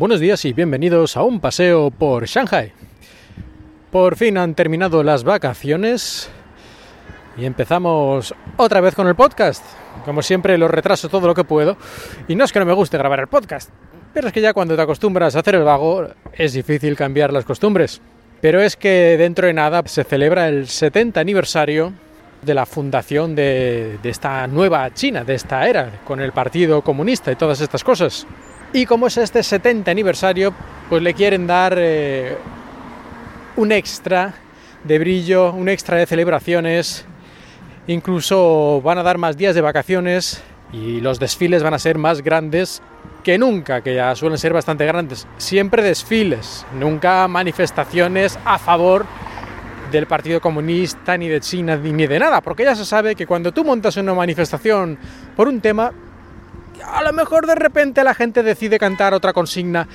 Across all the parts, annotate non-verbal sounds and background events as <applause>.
Buenos días y bienvenidos a un paseo por Shanghai. Por fin han terminado las vacaciones y empezamos otra vez con el podcast. Como siempre lo retraso todo lo que puedo y no es que no me guste grabar el podcast, pero es que ya cuando te acostumbras a hacer el vago es difícil cambiar las costumbres. Pero es que dentro de nada se celebra el 70 aniversario de la fundación de, de, esta nueva China, de esta era, con el Partido Comunista y todas estas cosas. Y como es este 70 aniversario, pues le quieren dar eh, un extra de brillo, un extra de celebraciones, incluso van a dar más días de vacaciones y los desfiles van a ser más grandes que nunca, que ya suelen ser bastante grandes. Siempre desfiles, nunca manifestaciones a favor del Partido Comunista, ni de China, ni de nada, porque ya se sabe que cuando tú montas una manifestación por un tema, a lo mejor de repente la gente decide cantar otra consigna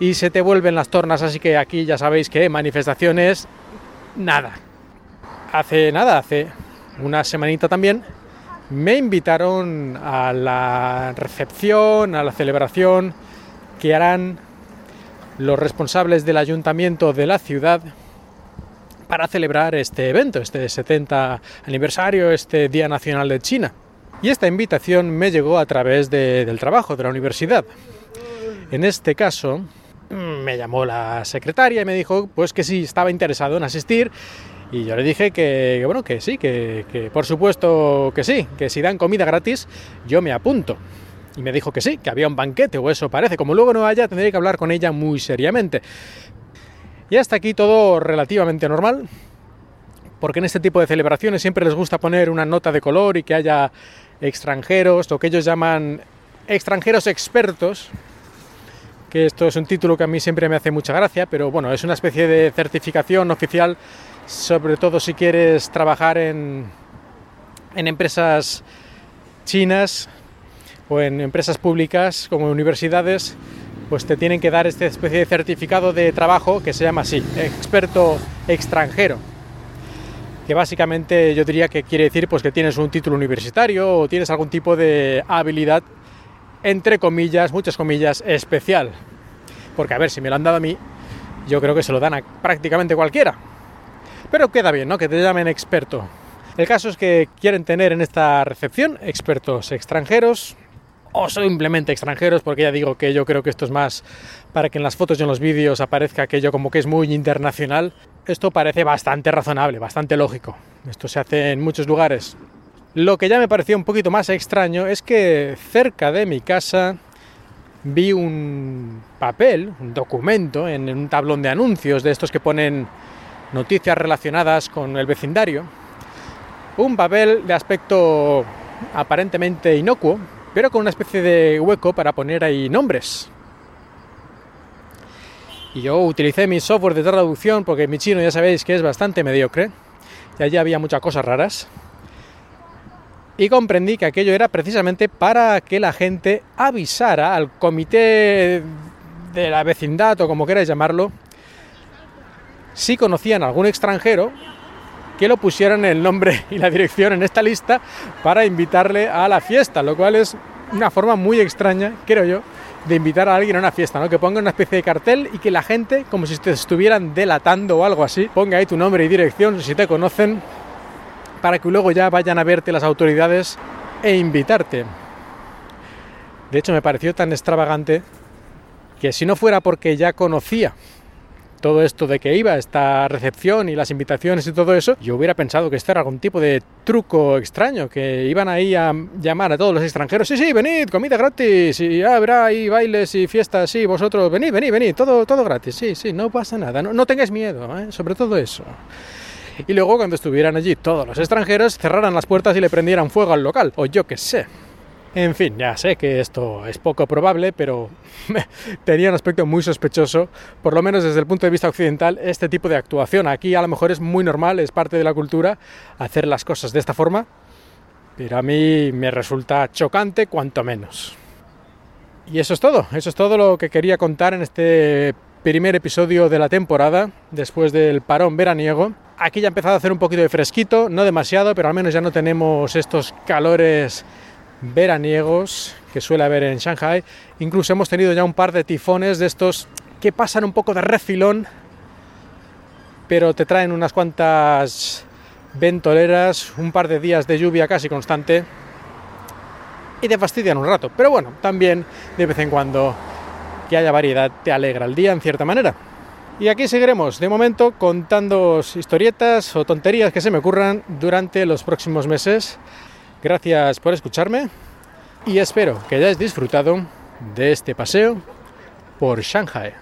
y se te vuelven las tornas, así que aquí ya sabéis que manifestaciones, nada. Hace nada, hace una semanita también, me invitaron a la recepción, a la celebración que harán los responsables del ayuntamiento de la ciudad para celebrar este evento, este 70 aniversario, este Día Nacional de China. Y esta invitación me llegó a través de, del trabajo, de la universidad. En este caso, me llamó la secretaria y me dijo pues que sí, estaba interesado en asistir y yo le dije que, que bueno, que sí, que, que, por supuesto que sí, que si dan comida gratis, yo me apunto. Y me dijo que sí, que había un banquete o eso parece. Como luego no haya, tendré que hablar con ella muy seriamente. Y hasta aquí todo relativamente normal, porque en este tipo de celebraciones siempre les gusta poner una nota de color y que haya extranjeros, lo que ellos llaman extranjeros expertos, que esto es un título que a mí siempre me hace mucha gracia, pero bueno, es una especie de certificación oficial, sobre todo si quieres trabajar en, en empresas chinas o en empresas públicas como universidades, pues te tienen que dar esta especie de certificado de trabajo que se llama así, experto extranjero que básicamente yo diría que quiere decir pues que tienes un título universitario o tienes algún tipo de habilidad entre comillas, muchas comillas, especial. Porque a ver, si me lo han dado a mí, yo creo que se lo dan a prácticamente cualquiera. Pero queda bien, ¿no? Que te llamen experto. El caso es que quieren tener en esta recepción expertos extranjeros o simplemente extranjeros, porque ya digo que yo creo que esto es más para que en las fotos y en los vídeos aparezca aquello como que es muy internacional esto parece bastante razonable, bastante lógico. Esto se hace en muchos lugares. Lo que ya me pareció un poquito más extraño es que cerca de mi casa vi un papel, un documento, en un tablón de anuncios de estos que ponen noticias relacionadas con el vecindario. Un papel de aspecto aparentemente inocuo, pero con una especie de hueco para poner ahí nombres. Y yo utilicé mi software de traducción porque mi chino ya sabéis que es bastante mediocre y allí había muchas cosas raras. Y comprendí que aquello era precisamente para que la gente avisara al comité de la vecindad o como queráis llamarlo, si conocían algún extranjero, que lo pusieran el nombre <laughs> y la dirección en esta lista para invitarle a la fiesta, lo cual es una forma muy extraña, creo yo, de invitar a alguien a una fiesta, ¿no? Que ponga una especie de cartel y que la gente, como si te estuvieran delatando o algo así, ponga ahí tu nombre y dirección si te conocen, para que luego ya vayan a verte las autoridades e invitarte. De hecho, me pareció tan extravagante que si no fuera porque ya conocía todo esto de que iba, esta recepción y las invitaciones y todo eso, yo hubiera pensado que esto era algún tipo de truco extraño, que iban ahí a llamar a todos los extranjeros, sí, sí, venid, comida gratis, y habrá ahí bailes y fiestas, sí, vosotros, venid, venid, venid, todo, todo gratis, sí, sí, no pasa nada, no, no tengáis miedo, ¿eh? sobre todo eso. Y luego cuando estuvieran allí todos los extranjeros, cerraran las puertas y le prendieran fuego al local, o yo qué sé. En fin, ya sé que esto es poco probable, pero <laughs> tenía un aspecto muy sospechoso, por lo menos desde el punto de vista occidental, este tipo de actuación. Aquí a lo mejor es muy normal, es parte de la cultura hacer las cosas de esta forma, pero a mí me resulta chocante cuanto menos. Y eso es todo, eso es todo lo que quería contar en este primer episodio de la temporada, después del parón veraniego. Aquí ya ha empezado a hacer un poquito de fresquito, no demasiado, pero al menos ya no tenemos estos calores veraniegos que suele haber en Shanghai. Incluso hemos tenido ya un par de tifones de estos que pasan un poco de refilón, pero te traen unas cuantas ventoleras, un par de días de lluvia casi constante y te fastidian un rato. Pero bueno, también de vez en cuando que haya variedad te alegra el día en cierta manera. Y aquí seguiremos, de momento, contando historietas o tonterías que se me ocurran durante los próximos meses. Gracias por escucharme y espero que hayáis disfrutado de este paseo por Shanghai.